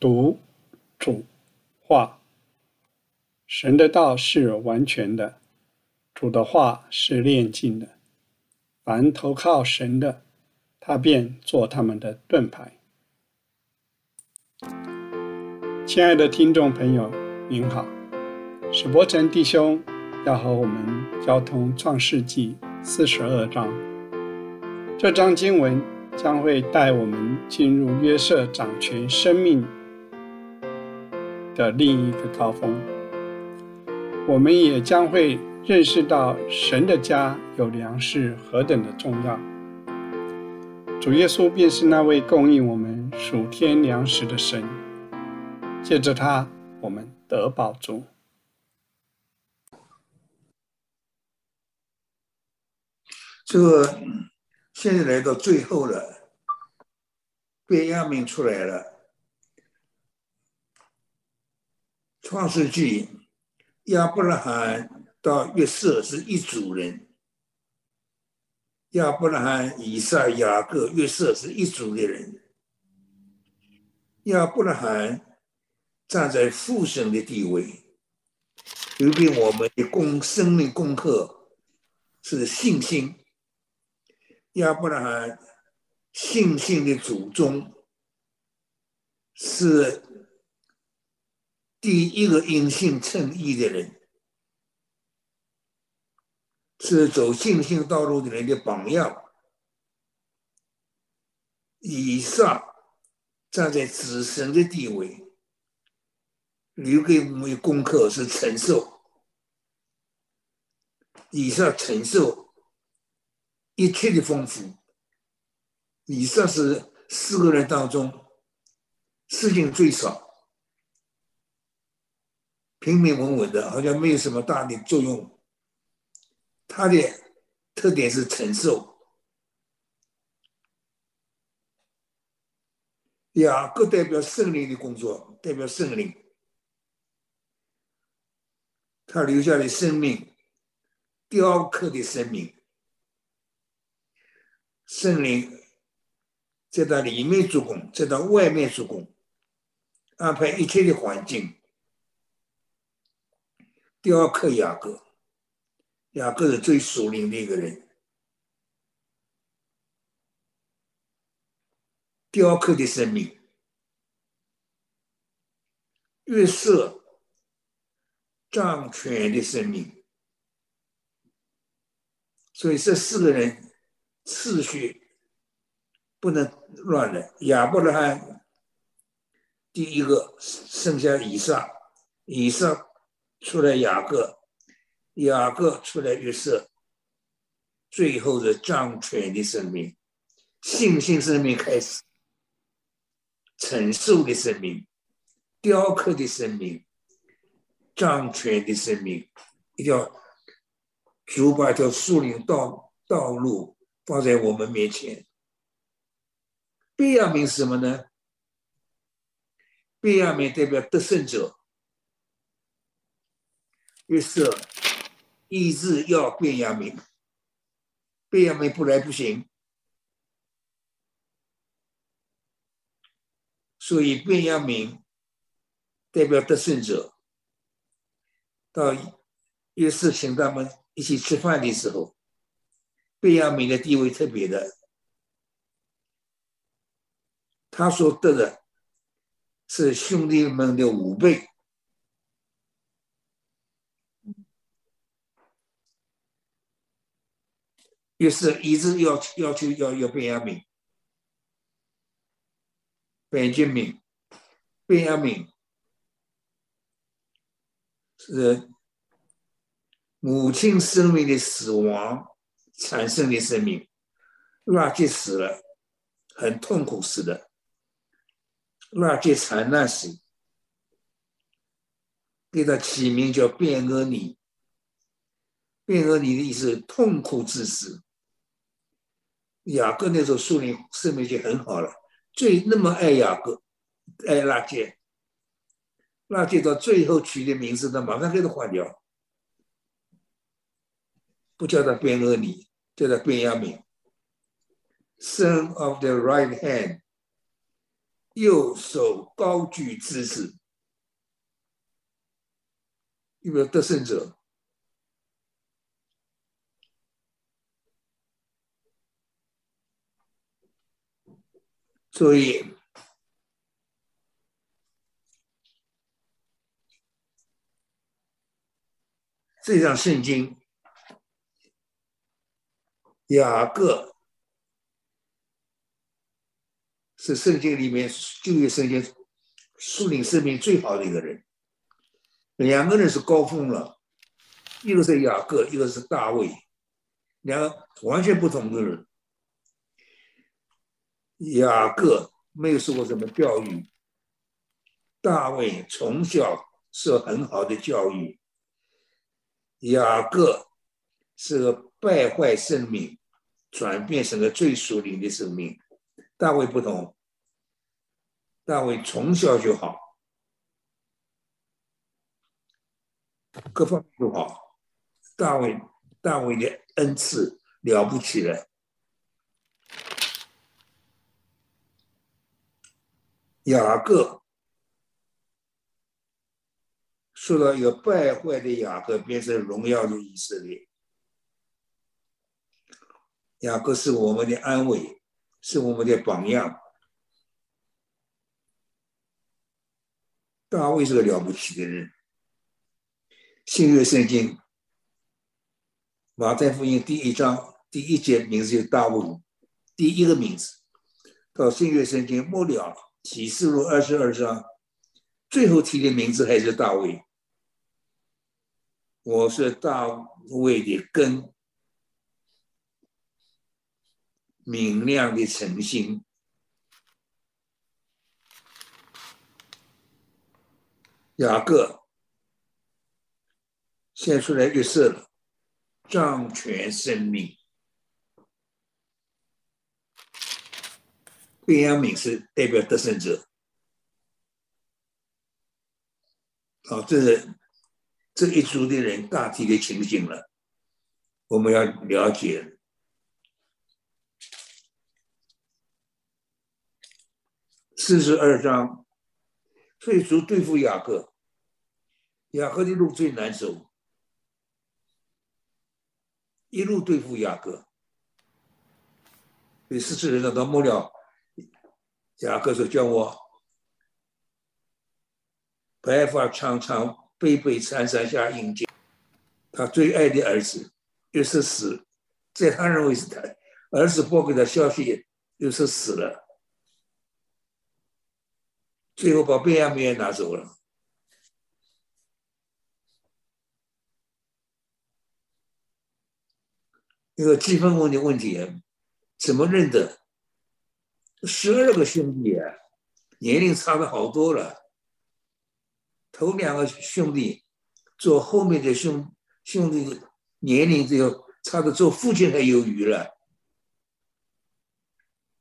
读主话。神的道是完全的，主的话是炼净的。凡投靠神的，他便做他们的盾牌。亲爱的听众朋友，您好，史伯成弟兄要和我们交通创世纪四十二章。这章经文将会带我们进入约瑟掌权生命。的另一个高峰，我们也将会认识到神的家有粮食何等的重要。主耶稣便是那位供应我们属天粮食的神，借着他，我们得饱足。这个现在来到最后了，便雅悯出来了。创世纪，亚伯拉罕到约瑟是一组人；亚伯拉罕、以撒、雅各、约瑟是一组的人。亚伯拉罕站在父神的地位，留给我们的功生命功课是信心。亚伯拉罕信心的祖宗是。第一个因信称义的人，是走信心道路的人的榜样。以上站在子神的地位，留给我们的功课是承受。以上承受一切的丰富。以上是四个人当中事情最少。平平稳稳的，好像没有什么大的作用。它的特点是承受。雅各代表圣灵的工作，代表圣灵，他留下的生命，雕刻的生命，圣灵在他里面做工，在他外面做工，安排一切的环境。雕刻雅各，雅各是最属灵的一个人。雕刻的生命，月色掌权的生命，所以这四个人次序不能乱了。亚伯拉罕第一个生下以撒，以撒。出来雅各，雅各出来约瑟，最后是掌权的生命，信心生命开始，承受的生命，雕刻的生命，掌权的生命，一条主把一条树林道道路放在我们面前。贝亚明是什么呢？贝亚明代表得胜者。于是意志要变亚明，变亚明不来不行，所以变亚明代表得胜者。到约瑟请他们一起吃饭的时候，变亚明的地位特别的，他所得的是兄弟们的五倍。于是，一直要要求要要贝亚敏，本杰明，贝亚敏是母亲生命的死亡产生的生命，拉杰死了，很痛苦死的，拉杰惨难死，给他起名叫卞俄尼，卞俄尼的意思痛苦之死。雅各那时候树林生命就很好了，最那么爱雅各，爱拉杰，拉杰到最后取的名字，他马上给他换掉，不叫他边俄尼，叫他边亚明，Son of the right hand，右手高举之子，有没有得胜者？所以，这张圣经，雅各是圣经里面旧约圣经树林生命最好的一个人。两个人是高峰了，一个是雅各，一个是大卫，两个完全不同的人。雅各没有受过什么教育，大卫从小受很好的教育。雅各是个败坏生命，转变成了最属灵的生命。大卫不同，大卫从小就好，各方面都好。大卫，大卫的恩赐了不起了。雅各受到一个败坏的雅各变成荣耀的以色列。雅各是我们的安慰，是我们的榜样。大卫是个了不起的人。新约圣经马太福音第一章第一节名字就大卫，第一个名字。到新约圣经末了。启示录二十二章，最后提的名字还是大卫。我是大卫的根，明亮的晨星。雅各现出来就是了，掌权生命。便雅敏是代表得胜者，好，这是这一组的人大体的情形了，我们要了解。四十二章，退族对付雅各，雅各的路最难走，一路对付雅各，第四十二章到末了。雅各说：“叫我白发苍苍、背背山山下迎接他最爱的儿子，又是死，在他认为是他儿子报给他消息，又是死了。最后把贝亚米也拿走了。一个积分问的问题，怎么认得？”十二个兄弟啊，年龄差的好多了。头两个兄弟做后面的兄兄弟，年龄只有差的做父亲还有余了，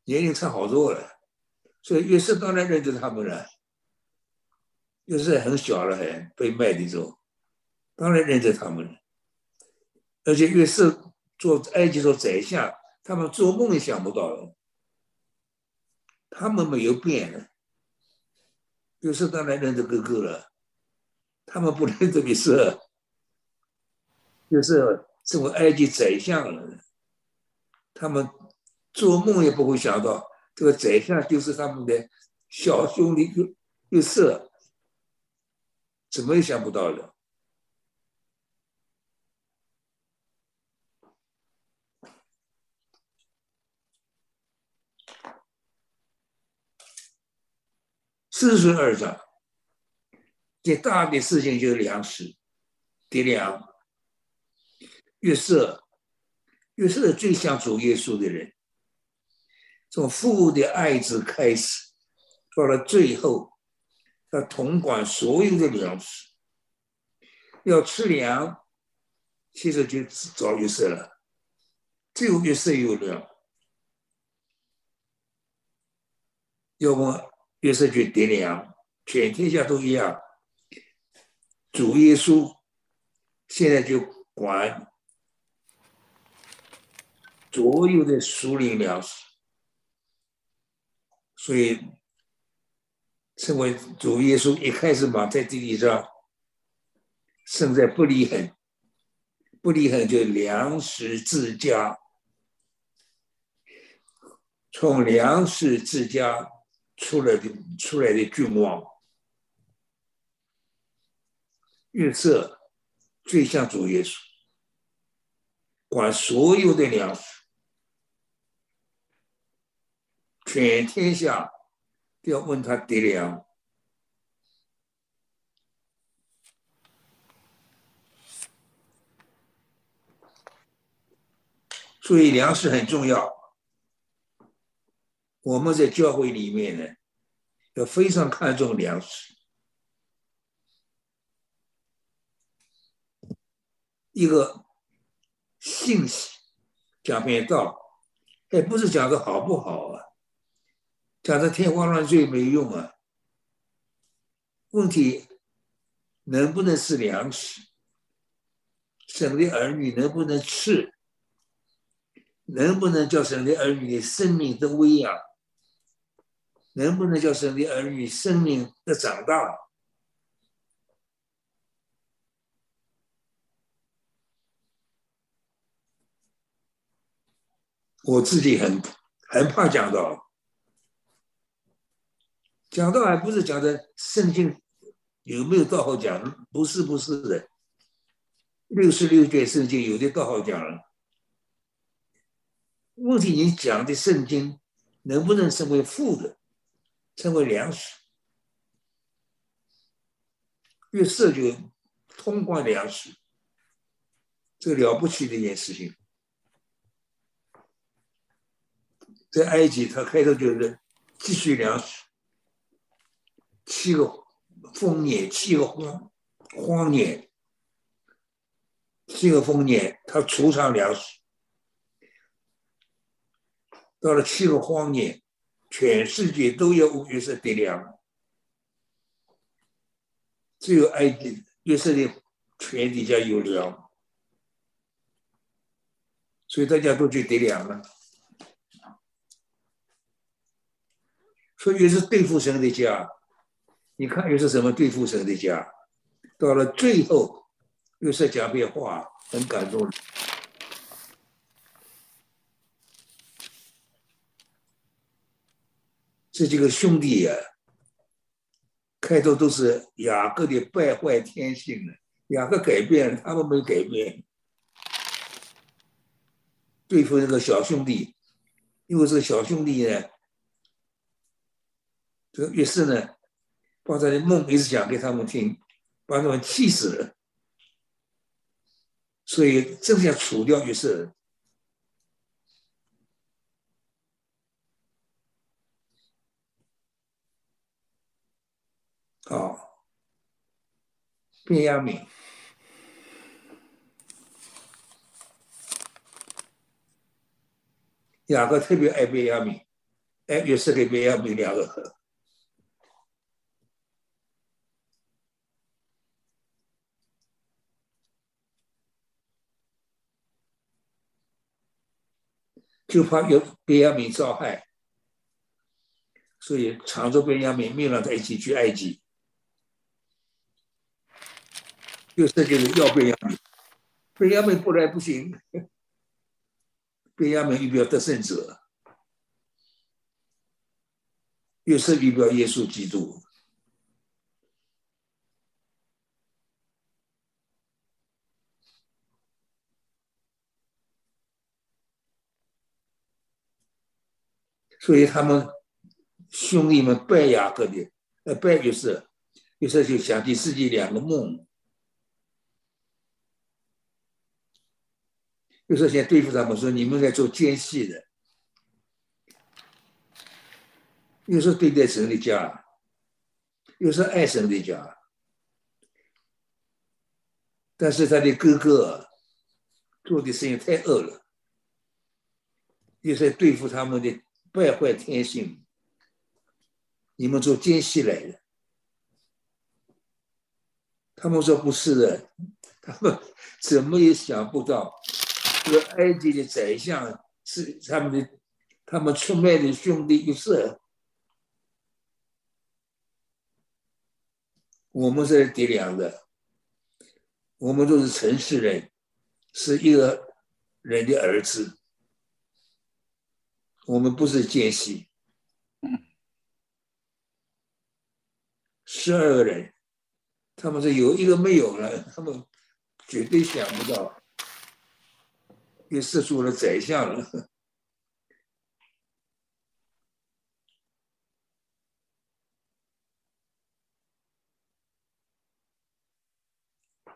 年龄差好多了。所以约瑟当然认得他们了。约瑟很小了还被卖的时候，当然认得他们了。而且约瑟做埃及做宰相，他们做梦也想不到了。他们没有变，就是当然认得哥哥了。他们不认得你是，就是成为埃及宰相。他们做梦也不会想到，这个宰相就是他们的小兄弟约约瑟，怎么也想不到的。四十二章，最大的事情就是粮食，爹粮。约瑟，约瑟最像主耶稣的人，从父的爱子开始，到了最后，他统管所有的粮食。要吃粮，其实就找约瑟了，只有约瑟有粮，要么。约瑟去点粮，全天下都一样。主耶稣现在就管所有的属灵粮食，所以称为主耶稣一开始嘛，在地里上生在不离恒，不离恒就粮食自家，从粮食自家出来的出来的君王，月色最像主耶稣，管所有的粮食，全天下都。要问他爹粮，所以粮食很重要。我们在教会里面呢，要非常看重粮食。一个信息讲篇道，哎不是讲的好不好啊？讲的天花乱坠没用啊！问题能不能是粮食？省的儿女能不能吃？能不能叫省的儿女的生命的喂养？能不能叫神的儿女生命的长大？我自己很很怕讲到。讲到还不是讲的圣经有没有道好讲？不是，不是的。六十六卷圣经有的道好讲了。问题你讲的圣经能不能成为富的，称为粮食？月色就通关粮食，这了不起的一件事情。在埃及，他开头就是积蓄粮食。七个丰年，七个荒荒年，七个丰年，他储藏粮食。到了七个荒年，全世界都有五月色得粮，只有埃及月色的全底下有粮，所以大家都去得粮了。所以是对付神的家。你看又是什么对付神的家？到了最后，又是讲变话，很感动。这几个兄弟呀，开头都是雅各的败坏天性了，雅各改变，他们没改变。对付那个小兄弟，因为这个小兄弟呢，这个于是呢。把他的梦一直讲给他们听，把他们气死了。所以正想除掉约瑟。好，便雅悯，雅各特别爱便雅悯，爱约瑟跟便雅悯两个。就怕有别亚米遭害，所以常着别亚米命让他一起去埃及。又是就是要别亚米，别亚米不来不行。别亚米预表得胜者，又是预表耶稣基督。所以他们兄弟们拜雅各的，呃，拜就是，就是就想起自己两个梦，就是想对付他们说你们在做奸细的，又是对待神的家，又是爱神的家，但是他的哥哥做的事情太恶了，又在对付他们的。败坏天性，你们做奸细来的？他们说不是的，他们 怎么也想不到，这个埃及的宰相是他们的，他们出卖的兄弟，就是我们是爹娘的，我们都是城市人，是一个人的儿子，我们不是奸细。十二个人，他们是有一个没有了，他们绝对想不到，又射出了宰相了。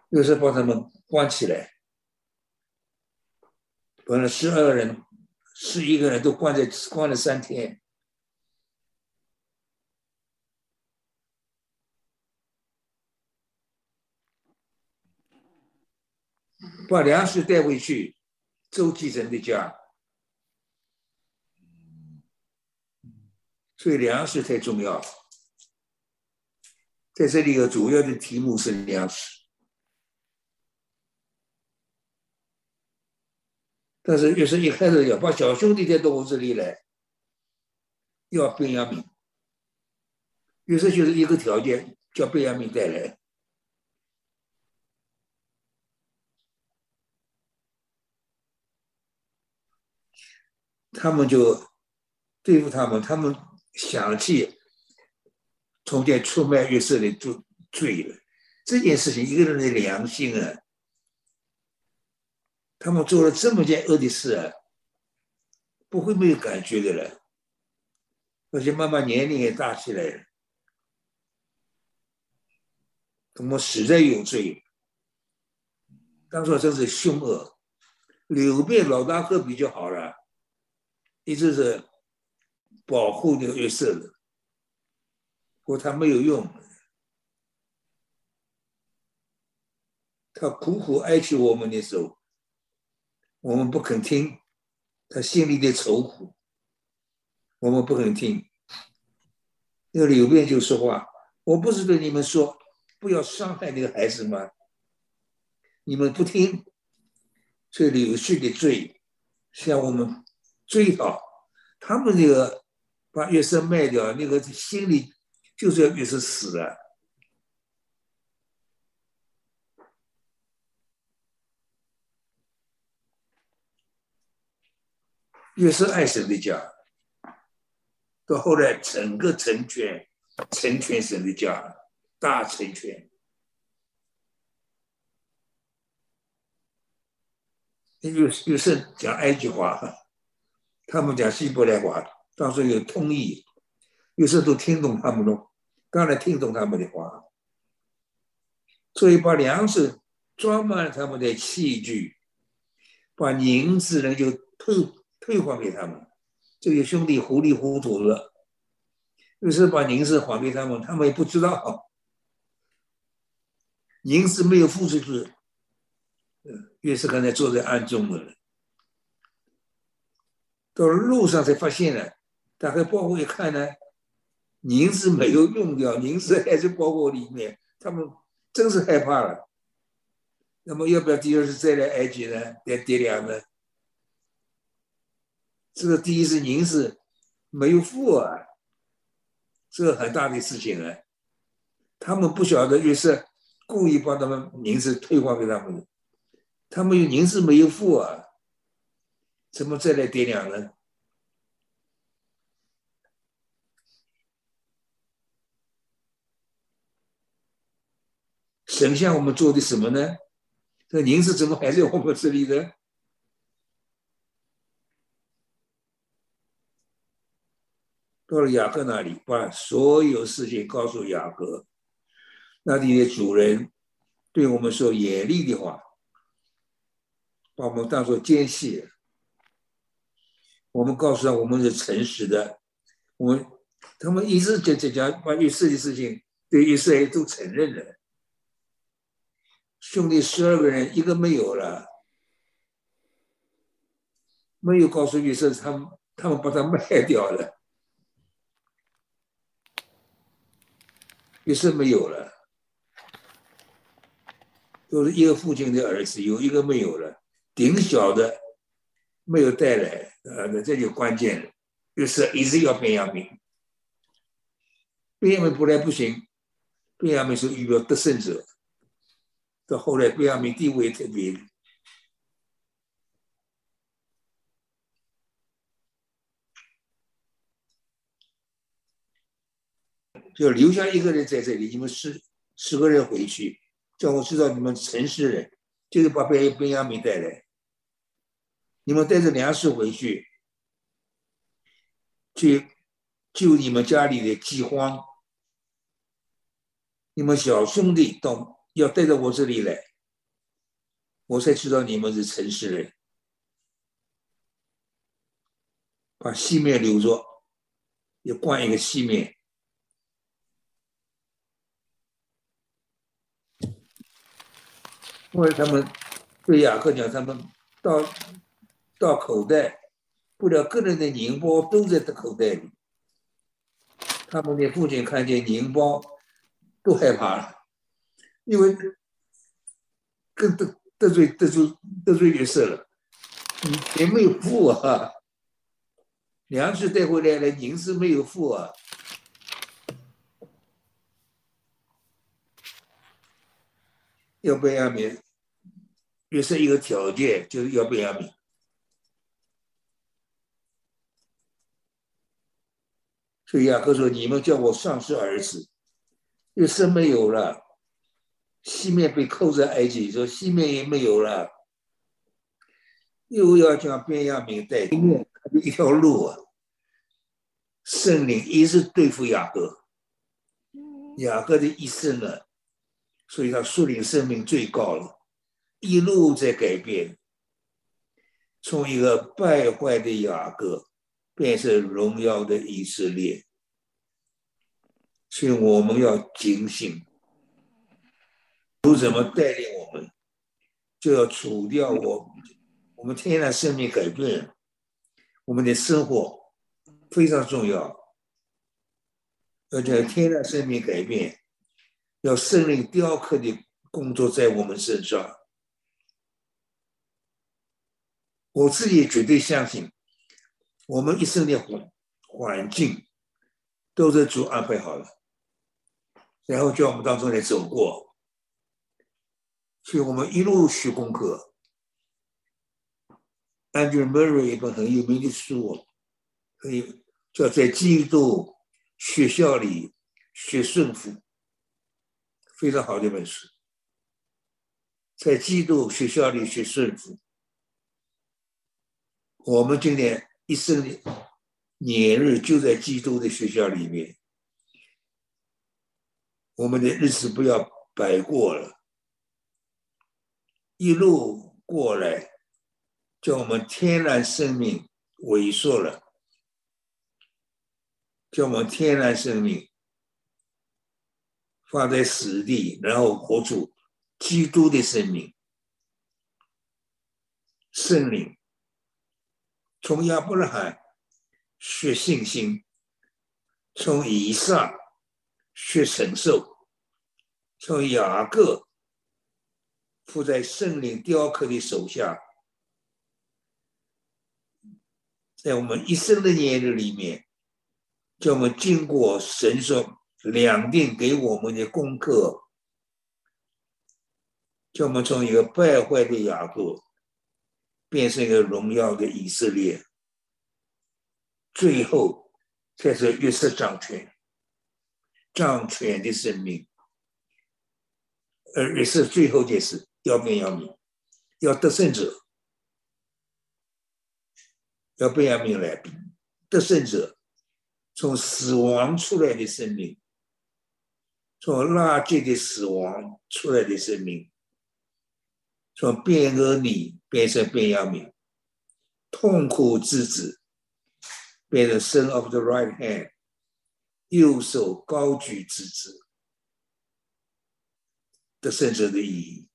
又是把他们关起来，本来十二个人，十一个人都关在关了三天。把粮食带回去，周继成的家。所以粮食太重要。在这里有主要的题目是粮食，但是越是一开始要把小兄弟带到我这里来，要贝亚明，于是就是一个条件，叫贝亚明带来。他们就对付他们，他们想起从前出卖约瑟的罪罪了。这件事情，一个人的良心啊，他们做了这么件恶的事啊，不会没有感觉的了。而且慢慢年龄也大起来了，他们实在有罪。当初真是凶恶，刘备老大哥比较好了。一直是保护那个约瑟的，不过他没有用，他苦苦哀求我们的时候，我们不肯听，他心里的愁苦，我们不肯听。那个刘备就说话：“我不是对你们说不要伤害那个孩子吗？你们不听，所以柳絮的罪像我们。”最好，他们那个把约瑟卖掉，那个心里就是要约瑟死了。约瑟爱神的家，到后来整个成全，成全神的家，大成全。约约瑟讲埃及话。他们讲希伯来话，当时有通译，有时都听懂他们的，当然听懂他们的话。所以把粮食装满了他们的器具，把银子呢就退退还给他们。这些兄弟糊里糊涂的，于是把银子还给他们，他们也不知道，银子没有付出去，嗯越是刚才坐在暗中的。到了路上才发现呢，打开包裹一看呢，银子没有用掉，银子还在包裹里面，他们真是害怕了。那么要不要第二次再来埃及呢？来爹粮呢？这个第一次银子没有付啊，这个很大的事情啊。他们不晓得约瑟故意把他们银子退还给他们，他们有银子没有付啊。怎么再来点两呢？神像我们做的什么呢？这银子怎么还在我们这里呢？到了雅各那里，把所有事情告诉雅各，那里的主人对我们说严厉的话，把我们当做奸细。我们告诉他，我们是诚实的。我们他们一直讲讲讲关于这的事情，对于这些都承认了。兄弟十二个人，一个没有了，没有告诉约瑟，他们他们把他卖掉了。约瑟没有了，都是一个父亲的儿子，有一个没有了，顶小的没有带来。呃，这就关键了，就是一直要变亚明，变亚明不来不行，贝亚明是预表得胜者。到后来，贝亚明地位特别，就留下一个人在这里。你们十十个人回去，叫我知道你们城市人，就是把贝贝亚明带来。你们带着粮食回去，去救你们家里的饥荒。你们小兄弟到。要带到我这里来，我才知道你们是城市人。把西面留着，要灌一个西面。因为他们对雅各讲，他们到到口袋，不了个人的银包都在他口袋里。他们的父亲看见银包，都害怕了。因为更得得罪得罪得罪约瑟了，你没有付啊，粮食带回来了，银子没有付啊，要不要米？约瑟一个条件就是要不要米，所以雅各说：“你们叫我丧失儿子，一生没有了。”西面被扣在埃及，说西面也没有了，又要将便雅明带，西面一条路啊。圣灵一直对付雅各，雅各的一生呢，所以他树林生命最高了，一路在改变，从一个败坏的雅各便是荣耀的以色列，所以我们要警醒。主怎么带领我们，就要除掉我，我们天然生命改变，我们的生活非常重要，而且天然生命改变，要圣灵雕刻的工作在我们身上。我自己绝对相信，我们一生的环环境都是主安排好了，然后叫我们当中来走过。所以我们一路学功课。Andrew Murray 一本很有名的书，可以叫在基督学校里学顺服，非常好的一本书。在基督学校里学顺服，我们今天一生的年日就在基督的学校里面，我们的日子不要白过了。一路过来，叫我们天然生命萎缩了，叫我们天然生命放在死地，然后活出基督的生命。圣灵从亚伯拉罕学信心，从以撒学承受，从雅各。附在圣灵雕刻的手下，在我们一生的年日里面，叫我们经过神说两定给我们的功课，叫我们从一个败坏的雅各变成一个荣耀的以色列，最后才是约瑟掌权，掌权的生命，而约瑟最后就是。要变要命，要得胜者，要变要命来得胜者，从死亡出来的生命，从垃圾的死亡出来的生命，从变恶里变成变要命，痛苦之子变成 Son of the right hand，右手高举之子，得胜者的意义。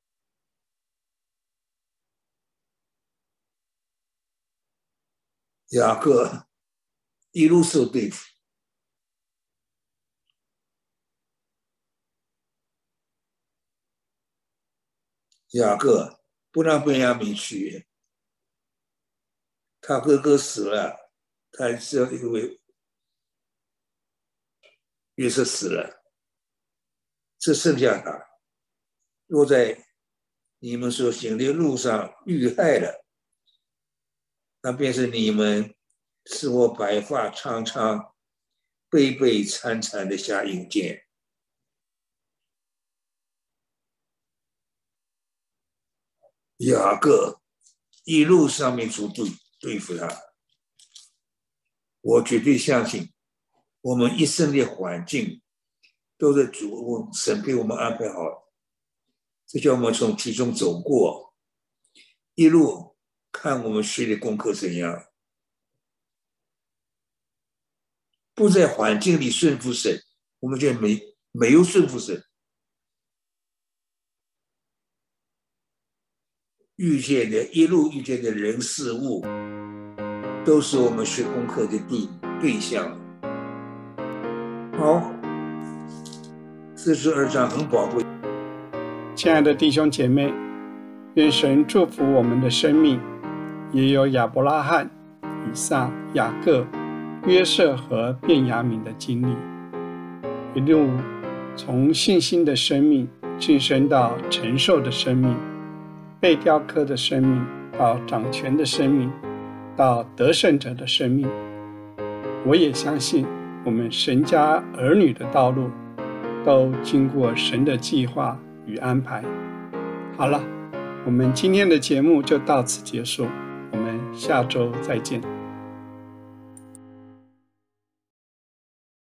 雅各一路受对付，雅各不让贝亚明去，他哥哥死了，他是因为约瑟死了，只剩下他。若在你们所行的路上遇害了，那便是你们使我白发苍苍、悲悲惨惨的下阴间。雅各一路上面去对对付他，我绝对相信，我们一生的环境都是主神给我们安排好，这叫我们从其中走过，一路看我们学的功课怎样，不在环境里顺服神，我们就没没有顺服神。遇见的一路遇见的人事物，都是我们学功课的对对象。好，四十二章很宝贵。亲爱的弟兄姐妹，愿神祝福我们的生命，也有亚伯拉罕、以撒、雅各、约瑟和便雅悯的经历，一路从信心的生命晋升到承受的生命。被雕刻的生命，到掌权的生命，到得胜者的生命。我也相信，我们神家儿女的道路，都经过神的计划与安排。好了，我们今天的节目就到此结束，我们下周再见。